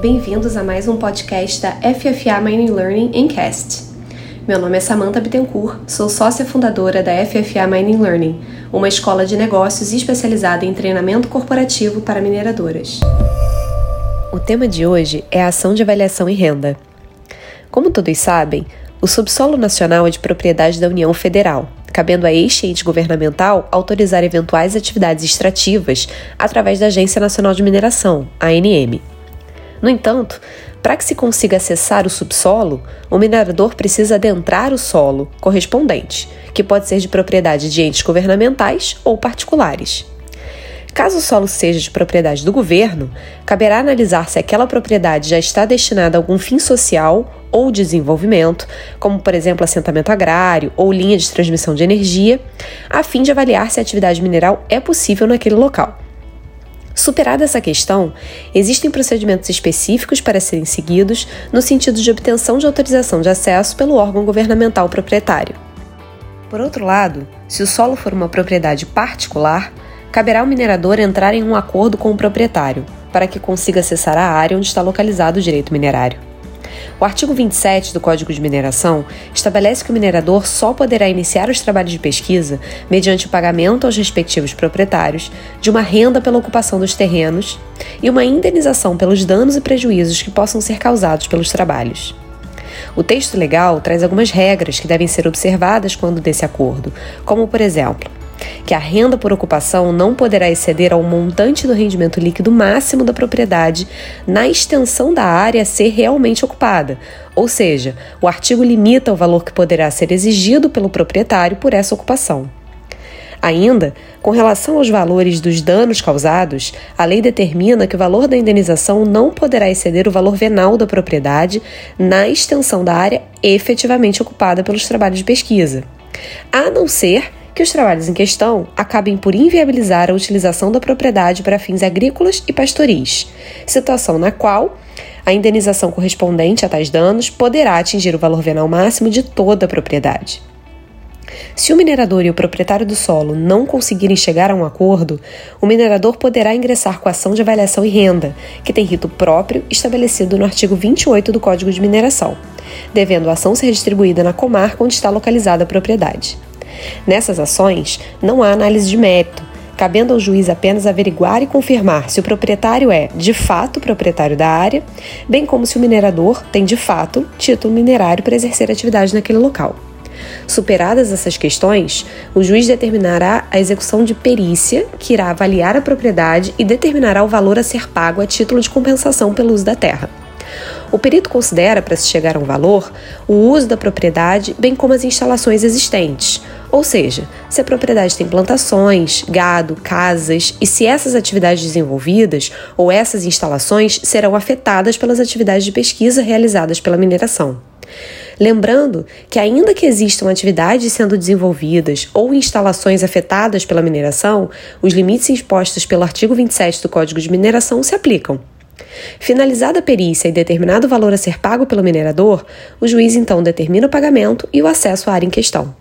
Bem-vindos a mais um podcast da FFA Mining Learning em Cast. Meu nome é Samantha Bittencourt, sou sócia fundadora da FFA Mining Learning, uma escola de negócios especializada em treinamento corporativo para mineradoras. O tema de hoje é a ação de avaliação e renda. Como todos sabem, o subsolo nacional é de propriedade da União Federal, cabendo a este ente governamental autorizar eventuais atividades extrativas através da Agência Nacional de Mineração, ANM. No entanto, para que se consiga acessar o subsolo, o minerador precisa adentrar o solo correspondente, que pode ser de propriedade de entes governamentais ou particulares. Caso o solo seja de propriedade do governo, caberá analisar se aquela propriedade já está destinada a algum fim social ou desenvolvimento, como por exemplo assentamento agrário ou linha de transmissão de energia, a fim de avaliar se a atividade mineral é possível naquele local. Superada essa questão, existem procedimentos específicos para serem seguidos no sentido de obtenção de autorização de acesso pelo órgão governamental proprietário. Por outro lado, se o solo for uma propriedade particular, caberá ao minerador entrar em um acordo com o proprietário para que consiga acessar a área onde está localizado o direito minerário. O artigo 27 do Código de Mineração estabelece que o minerador só poderá iniciar os trabalhos de pesquisa mediante o pagamento aos respectivos proprietários de uma renda pela ocupação dos terrenos e uma indenização pelos danos e prejuízos que possam ser causados pelos trabalhos. O texto legal traz algumas regras que devem ser observadas quando desse acordo, como, por exemplo, que a renda por ocupação não poderá exceder ao montante do rendimento líquido máximo da propriedade na extensão da área a ser realmente ocupada, ou seja, o artigo limita o valor que poderá ser exigido pelo proprietário por essa ocupação. Ainda, com relação aos valores dos danos causados, a lei determina que o valor da indenização não poderá exceder o valor venal da propriedade na extensão da área efetivamente ocupada pelos trabalhos de pesquisa, a não ser que os trabalhos em questão acabem por inviabilizar a utilização da propriedade para fins agrícolas e pastoris, situação na qual a indenização correspondente a tais danos poderá atingir o valor venal máximo de toda a propriedade. Se o minerador e o proprietário do solo não conseguirem chegar a um acordo, o minerador poderá ingressar com a ação de avaliação e renda, que tem rito próprio estabelecido no artigo 28 do Código de Mineração, devendo a ação ser distribuída na comarca onde está localizada a propriedade. Nessas ações, não há análise de mérito, cabendo ao juiz apenas averiguar e confirmar se o proprietário é, de fato, proprietário da área, bem como se o minerador tem, de fato, título minerário para exercer atividade naquele local. Superadas essas questões, o juiz determinará a execução de perícia, que irá avaliar a propriedade e determinará o valor a ser pago a título de compensação pelo uso da terra. O perito considera, para se chegar a um valor, o uso da propriedade, bem como as instalações existentes, ou seja, se a propriedade tem plantações, gado, casas e se essas atividades desenvolvidas ou essas instalações serão afetadas pelas atividades de pesquisa realizadas pela mineração. Lembrando que, ainda que existam atividades sendo desenvolvidas ou instalações afetadas pela mineração, os limites impostos pelo artigo 27 do Código de Mineração se aplicam. Finalizada a perícia e determinado valor a ser pago pelo minerador, o juiz então determina o pagamento e o acesso à área em questão.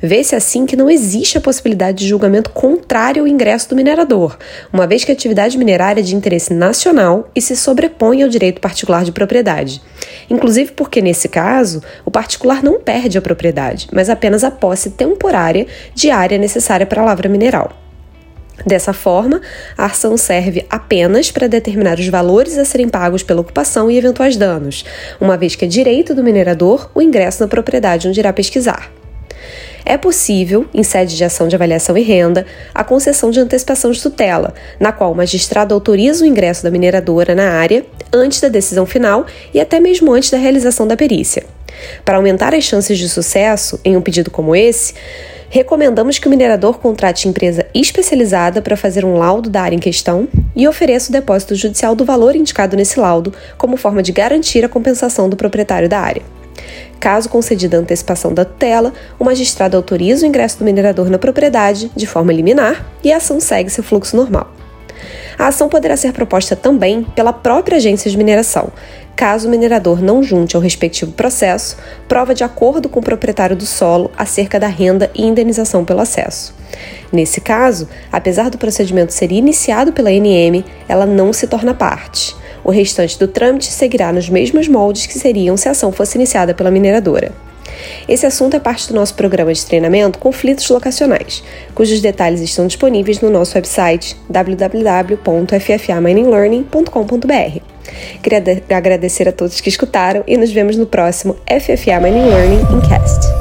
Vê-se assim que não existe a possibilidade de julgamento contrário ao ingresso do minerador, uma vez que a atividade minerária é de interesse nacional e se sobrepõe ao direito particular de propriedade. Inclusive porque, nesse caso, o particular não perde a propriedade, mas apenas a posse temporária de área necessária para a lavra mineral. Dessa forma, a ação serve apenas para determinar os valores a serem pagos pela ocupação e eventuais danos, uma vez que é direito do minerador o ingresso na propriedade onde irá pesquisar. É possível, em sede de ação de avaliação e renda, a concessão de antecipação de tutela, na qual o magistrado autoriza o ingresso da mineradora na área antes da decisão final e até mesmo antes da realização da perícia. Para aumentar as chances de sucesso em um pedido como esse, recomendamos que o minerador contrate empresa especializada para fazer um laudo da área em questão e ofereça o depósito judicial do valor indicado nesse laudo como forma de garantir a compensação do proprietário da área. Caso concedida a antecipação da tutela, o magistrado autoriza o ingresso do minerador na propriedade de forma liminar e a ação segue seu fluxo normal. A ação poderá ser proposta também pela própria agência de mineração, caso o minerador não junte ao respectivo processo prova de acordo com o proprietário do solo acerca da renda e indenização pelo acesso. Nesse caso, apesar do procedimento ser iniciado pela NM, ela não se torna parte O restante do trâmite seguirá nos mesmos moldes que seriam se a ação fosse iniciada pela mineradora. Esse assunto é parte do nosso programa de treinamento Conflitos Locacionais, cujos detalhes estão disponíveis no nosso website www.ffamining.learning.com.br. Queria agradecer a todos que escutaram e nos vemos no próximo FFA Mining Learning Cast.